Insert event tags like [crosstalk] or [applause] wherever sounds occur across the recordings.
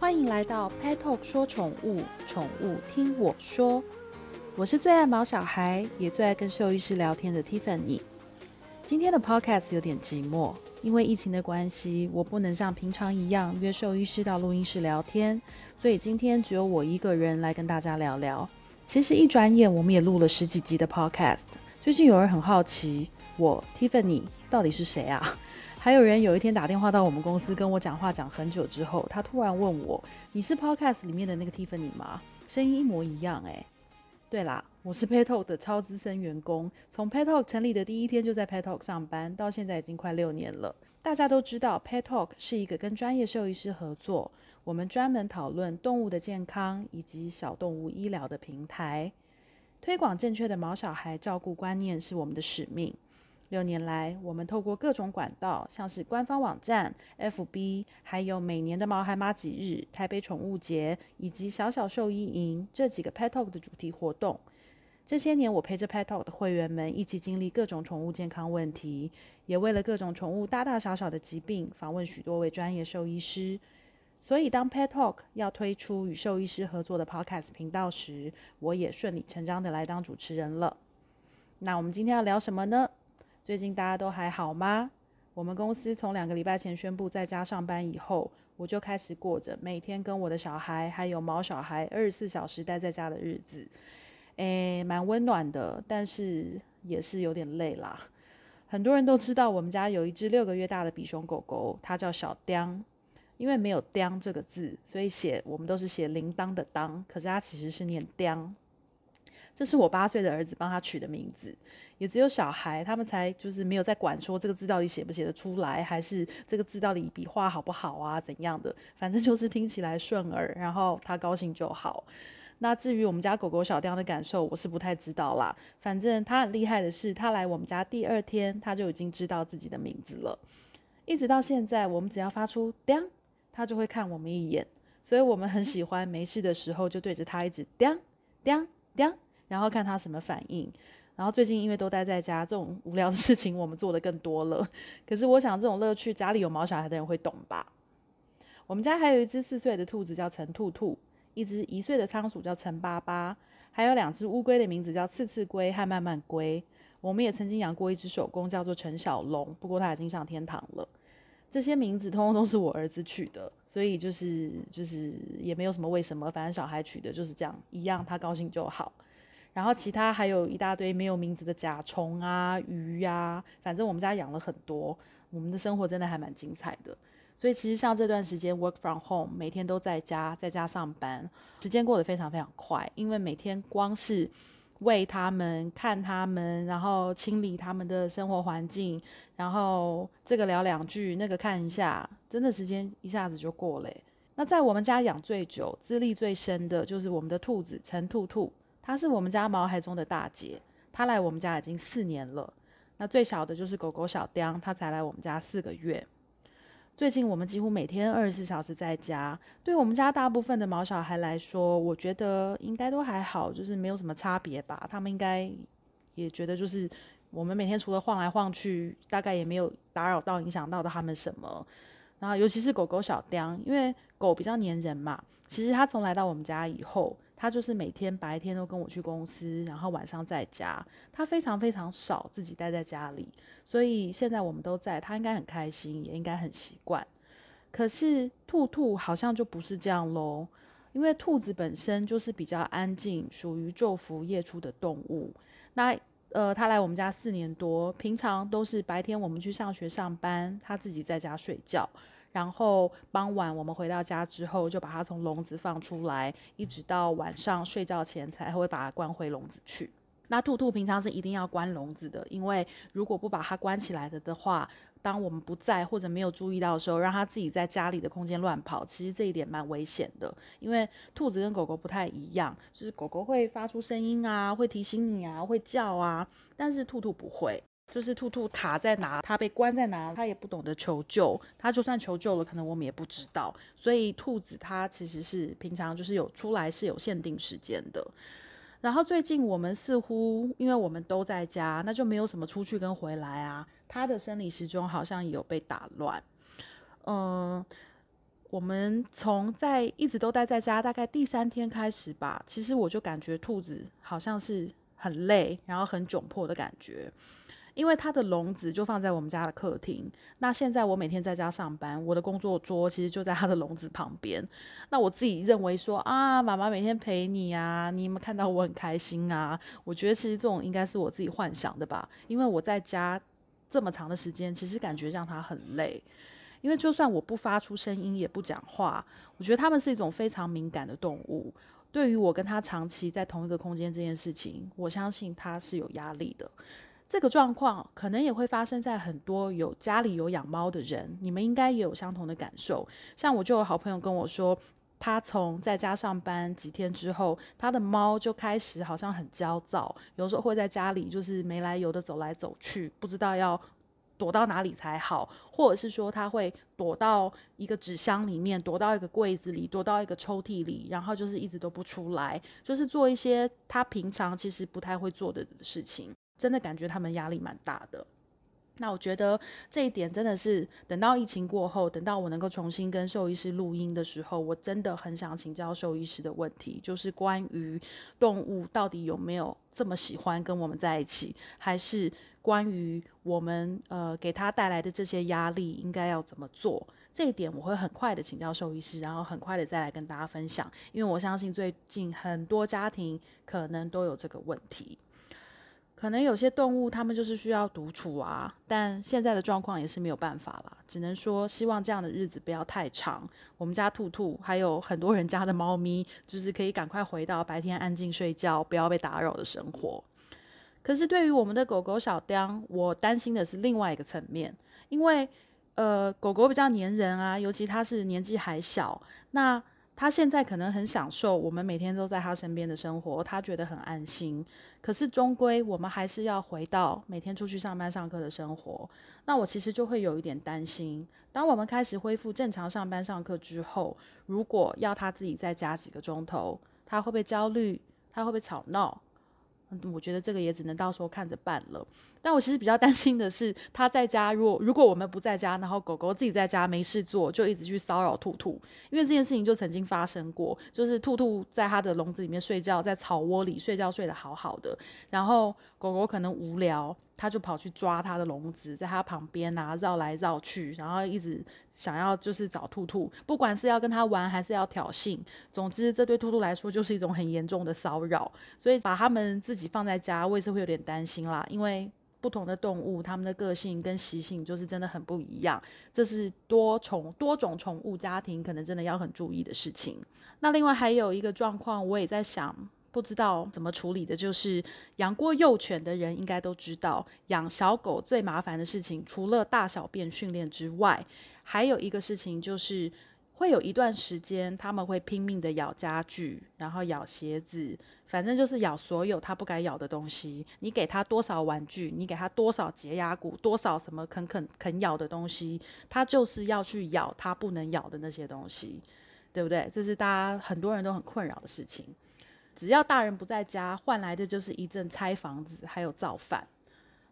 欢迎来到 Pet Talk 说宠物，宠物听我说。我是最爱毛小孩，也最爱跟兽医师聊天的 Tiffany。今天的 Podcast 有点寂寞，因为疫情的关系，我不能像平常一样约兽医师到录音室聊天，所以今天只有我一个人来跟大家聊聊。其实一转眼，我们也录了十几集的 Podcast。最近有人很好奇，我 Tiffany 到底是谁啊？还有人有一天打电话到我们公司跟我讲话，讲很久之后，他突然问我：“你是 Podcast 里面的那个 Tiffany 吗？”声音一模一样哎。对啦，我是 Pet Talk 的超资深员工，从 Pet Talk 成立的第一天就在 Pet Talk 上班，到现在已经快六年了。大家都知道，Pet Talk 是一个跟专业兽医师合作，我们专门讨论动物的健康以及小动物医疗的平台，推广正确的毛小孩照顾观念是我们的使命。六年来，我们透过各种管道，像是官方网站、FB，还有每年的毛孩妈几日、台北宠物节以及小小兽医营这几个 Pet Talk 的主题活动。这些年，我陪着 Pet Talk 的会员们一起经历各种宠物健康问题，也为了各种宠物大大小小的疾病访问许多位专业兽医师。所以，当 Pet Talk 要推出与兽医师合作的 Podcast 频道时，我也顺理成章的来当主持人了。那我们今天要聊什么呢？最近大家都还好吗？我们公司从两个礼拜前宣布在家上班以后，我就开始过着每天跟我的小孩还有毛小孩二十四小时待在家的日子。诶，蛮温暖的，但是也是有点累啦。很多人都知道我们家有一只六个月大的比熊狗狗，它叫小雕。因为没有“雕”这个字，所以写我们都是写铃铛的“当”，可是它其实是念“雕”。这是我八岁的儿子帮他取的名字，也只有小孩他们才就是没有在管说这个字到底写不写得出来，还是这个字到底笔画好不好啊怎样的，反正就是听起来顺耳，然后他高兴就好。那至于我们家狗狗小雕的感受，我是不太知道啦。反正他很厉害的是，他来我们家第二天他就已经知道自己的名字了，一直到现在，我们只要发出“雕”，他就会看我们一眼，所以我们很喜欢没事的时候就对着他一直“雕雕雕”。然后看他什么反应。然后最近因为都待在家，这种无聊的事情我们做的更多了。可是我想这种乐趣，家里有毛小孩的人会懂吧？我们家还有一只四岁的兔子叫陈兔兔，一只一岁的仓鼠叫陈巴巴，还有两只乌龟的名字叫刺刺龟和慢慢龟。我们也曾经养过一只手工叫做陈小龙，不过它已经上天堂了。这些名字通通都是我儿子取的，所以就是就是也没有什么为什么，反正小孩取的就是这样，一样他高兴就好。然后其他还有一大堆没有名字的甲虫啊、鱼呀，反正我们家养了很多。我们的生活真的还蛮精彩的。所以其实像这段时间 work from home，每天都在家，在家上班，时间过得非常非常快。因为每天光是喂他们、看他们，然后清理他们的生活环境，然后这个聊两句，那个看一下，真的时间一下子就过了。那在我们家养最久、资历最深的，就是我们的兔子陈兔兔。它是我们家毛孩中的大姐，它来我们家已经四年了。那最小的就是狗狗小雕，它才来我们家四个月。最近我们几乎每天二十四小时在家，对我们家大部分的毛小孩来说，我觉得应该都还好，就是没有什么差别吧。他们应该也觉得，就是我们每天除了晃来晃去，大概也没有打扰到、影响到他们什么。然后尤其是狗狗小雕，因为狗比较黏人嘛，其实它从来到我们家以后。他就是每天白天都跟我去公司，然后晚上在家。他非常非常少自己待在家里，所以现在我们都在，他应该很开心，也应该很习惯。可是兔兔好像就不是这样喽，因为兔子本身就是比较安静，属于昼伏夜出的动物。那呃，他来我们家四年多，平常都是白天我们去上学上班，他自己在家睡觉。然后傍晚我们回到家之后，就把它从笼子放出来，一直到晚上睡觉前才会把它关回笼子去。那兔兔平常是一定要关笼子的，因为如果不把它关起来的的话，当我们不在或者没有注意到的时候，让它自己在家里的空间乱跑，其实这一点蛮危险的。因为兔子跟狗狗不太一样，就是狗狗会发出声音啊，会提醒你啊，会叫啊，但是兔兔不会。就是兔兔卡在哪，它被关在哪，它也不懂得求救。它就算求救了，可能我们也不知道。所以兔子它其实是平常就是有出来是有限定时间的。然后最近我们似乎因为我们都在家，那就没有什么出去跟回来啊。它的生理时钟好像也有被打乱。嗯，我们从在一直都待在家，大概第三天开始吧，其实我就感觉兔子好像是很累，然后很窘迫的感觉。因为它的笼子就放在我们家的客厅。那现在我每天在家上班，我的工作桌其实就在它的笼子旁边。那我自己认为说啊，妈妈每天陪你啊，你有没有看到我很开心啊？我觉得其实这种应该是我自己幻想的吧。因为我在家这么长的时间，其实感觉让它很累。因为就算我不发出声音，也不讲话，我觉得它们是一种非常敏感的动物。对于我跟它长期在同一个空间这件事情，我相信它是有压力的。这个状况可能也会发生在很多有家里有养猫的人，你们应该也有相同的感受。像我就有好朋友跟我说，他从在家上班几天之后，他的猫就开始好像很焦躁，有时候会在家里就是没来由的走来走去，不知道要。躲到哪里才好，或者是说他会躲到一个纸箱里面，躲到一个柜子里，躲到一个抽屉里，然后就是一直都不出来，就是做一些他平常其实不太会做的事情，真的感觉他们压力蛮大的。那我觉得这一点真的是等到疫情过后，等到我能够重新跟兽医师录音的时候，我真的很想请教兽医师的问题，就是关于动物到底有没有这么喜欢跟我们在一起，还是？关于我们呃给他带来的这些压力，应该要怎么做？这一点我会很快的请教兽医师，然后很快的再来跟大家分享。因为我相信最近很多家庭可能都有这个问题，可能有些动物它们就是需要独处啊，但现在的状况也是没有办法了，只能说希望这样的日子不要太长。我们家兔兔还有很多人家的猫咪，就是可以赶快回到白天安静睡觉，不要被打扰的生活。可是对于我们的狗狗小雕，我担心的是另外一个层面，因为呃狗狗比较粘人啊，尤其它是年纪还小，那他现在可能很享受我们每天都在他身边的生活，他觉得很安心。可是终归我们还是要回到每天出去上班上课的生活，那我其实就会有一点担心，当我们开始恢复正常上班上课之后，如果要他自己再加几个钟头，他会不会焦虑？他会不会吵闹？我觉得这个也只能到时候看着办了。但我其实比较担心的是，他在家，如果如果我们不在家，然后狗狗自己在家没事做，就一直去骚扰兔兔。因为这件事情就曾经发生过，就是兔兔在它的笼子里面睡觉，在草窝里睡觉睡得好好的，然后狗狗可能无聊。他就跑去抓他的笼子，在他旁边啊绕来绕去，然后一直想要就是找兔兔，不管是要跟他玩还是要挑衅，总之这对兔兔来说就是一种很严重的骚扰。所以把他们自己放在家，我也是会有点担心啦，因为不同的动物，它们的个性跟习性就是真的很不一样，这是多宠多种宠物家庭可能真的要很注意的事情。那另外还有一个状况，我也在想。不知道怎么处理的，就是养过幼犬的人应该都知道，养小狗最麻烦的事情，除了大小便训练之外，还有一个事情就是会有一段时间，他们会拼命的咬家具，然后咬鞋子，反正就是咬所有他不该咬的东西。你给他多少玩具，你给他多少洁牙骨，多少什么啃啃啃咬的东西，他就是要去咬他不能咬的那些东西，对不对？这是大家很多人都很困扰的事情。只要大人不在家，换来的就是一阵拆房子，还有造饭。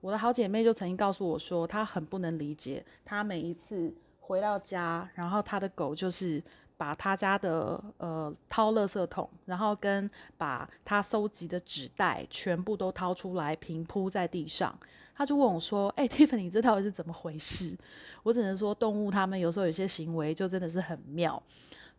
我的好姐妹就曾经告诉我说，她很不能理解，她每一次回到家，然后他的狗就是把他家的呃掏垃圾桶，然后跟把他收集的纸袋全部都掏出来平铺在地上。他就问我说：“哎，Tiffany，这到底是怎么回事？”我只能说，动物它们有时候有些行为就真的是很妙，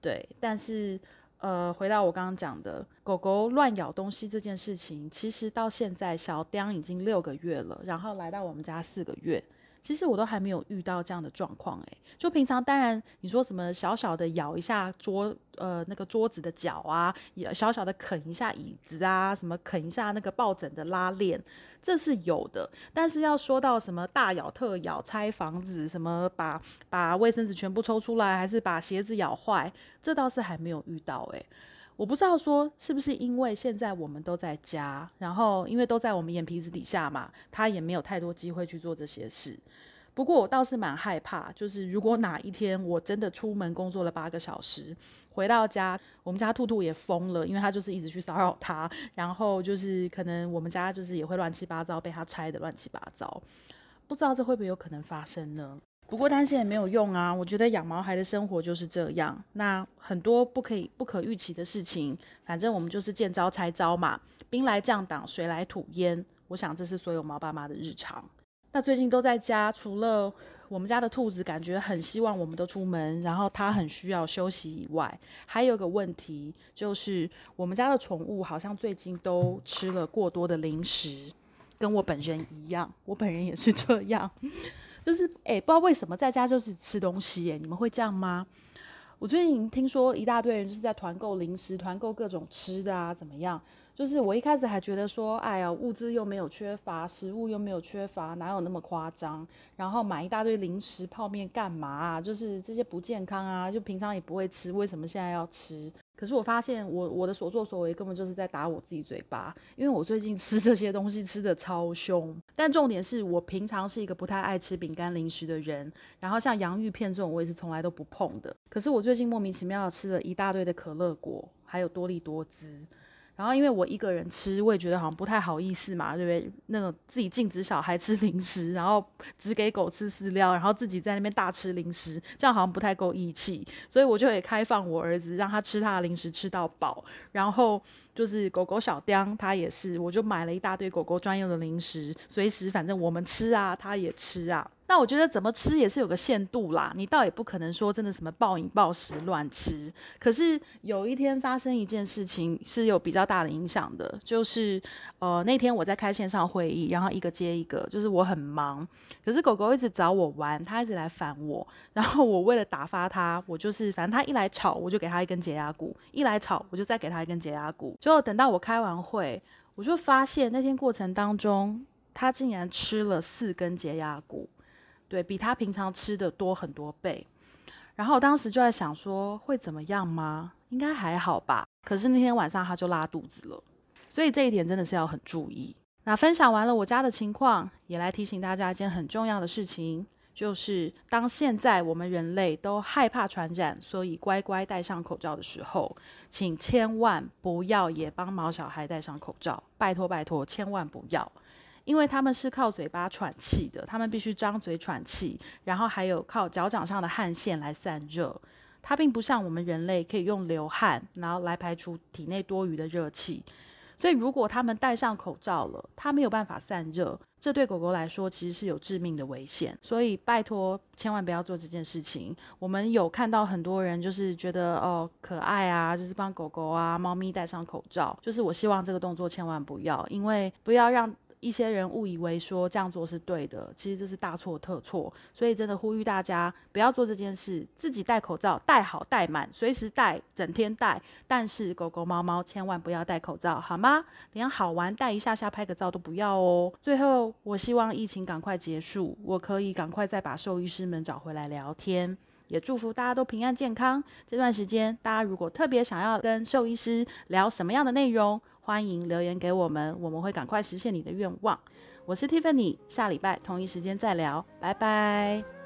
对，但是。呃，回到我刚刚讲的狗狗乱咬东西这件事情，其实到现在小丁已经六个月了，然后来到我们家四个月。其实我都还没有遇到这样的状况诶，就平常当然你说什么小小的咬一下桌呃那个桌子的脚啊，小小的啃一下椅子啊，什么啃一下那个抱枕的拉链，这是有的。但是要说到什么大咬特咬、拆房子，什么把把卫生纸全部抽出来，还是把鞋子咬坏，这倒是还没有遇到诶。我不知道说是不是因为现在我们都在家，然后因为都在我们眼皮子底下嘛，他也没有太多机会去做这些事。不过我倒是蛮害怕，就是如果哪一天我真的出门工作了八个小时，回到家，我们家兔兔也疯了，因为他就是一直去骚扰他，然后就是可能我们家就是也会乱七八糟被他拆的乱七八糟，不知道这会不会有可能发生呢？不过担心也没有用啊，我觉得养毛孩的生活就是这样。那很多不可以、不可预期的事情，反正我们就是见招拆招嘛，兵来将挡，水来土掩。我想这是所有毛爸妈的日常。那最近都在家，除了我们家的兔子感觉很希望我们都出门，然后它很需要休息以外，还有个问题就是我们家的宠物好像最近都吃了过多的零食，跟我本人一样，我本人也是这样。就是哎，不知道为什么在家就是吃东西哎，你们会这样吗？我最近听说一大堆人就是在团购零食，团购各种吃的啊，怎么样？就是我一开始还觉得说，哎呀，物资又没有缺乏，食物又没有缺乏，哪有那么夸张？然后买一大堆零食、泡面干嘛啊？就是这些不健康啊，就平常也不会吃，为什么现在要吃？可是我发现，我我的所作所为根本就是在打我自己嘴巴，因为我最近吃这些东西吃的超凶。但重点是我平常是一个不太爱吃饼干零食的人，然后像洋芋片这种我也是从来都不碰的。可是我最近莫名其妙吃了一大堆的可乐果，还有多利多滋。然后因为我一个人吃，我也觉得好像不太好意思嘛，对不对？那种自己禁止小孩吃 [laughs] 零食，然后只给狗吃饲料，然后自己在那边大吃零食，这样好像不太够义气。所以我就也开放我儿子，让他吃他的零食吃到饱。然后就是狗狗小雕，他也是，我就买了一大堆狗狗专用的零食，随时反正我们吃啊，他也吃啊。那我觉得怎么吃也是有个限度啦，你倒也不可能说真的什么暴饮暴食乱吃。可是有一天发生一件事情是有比较大的影响的，就是呃那天我在开线上会议，然后一个接一个，就是我很忙，可是狗狗一直找我玩，它一直来烦我，然后我为了打发它，我就是反正它一来吵，我就给它一根解压骨，一来吵我就再给它一根解压骨，最后等到我开完会，我就发现那天过程当中，它竟然吃了四根解压骨。对比他平常吃的多很多倍，然后我当时就在想说会怎么样吗？应该还好吧。可是那天晚上他就拉肚子了，所以这一点真的是要很注意。那分享完了我家的情况，也来提醒大家一件很重要的事情，就是当现在我们人类都害怕传染，所以乖乖戴上口罩的时候，请千万不要也帮毛小孩戴上口罩，拜托拜托，千万不要。因为他们是靠嘴巴喘气的，他们必须张嘴喘气，然后还有靠脚掌上的汗腺来散热。它并不像我们人类可以用流汗，然后来排除体内多余的热气。所以如果他们戴上口罩了，它没有办法散热，这对狗狗来说其实是有致命的危险。所以拜托，千万不要做这件事情。我们有看到很多人就是觉得哦可爱啊，就是帮狗狗啊、猫咪戴上口罩，就是我希望这个动作千万不要，因为不要让。一些人误以为说这样做是对的，其实这是大错特错。所以真的呼吁大家不要做这件事，自己戴口罩戴好戴满，随时戴，整天戴。但是狗狗猫猫千万不要戴口罩，好吗？连好玩戴一下下拍个照都不要哦。最后，我希望疫情赶快结束，我可以赶快再把兽医师们找回来聊天，也祝福大家都平安健康。这段时间，大家如果特别想要跟兽医师聊什么样的内容？欢迎留言给我们，我们会赶快实现你的愿望。我是 Tiffany，下礼拜同一时间再聊，拜拜。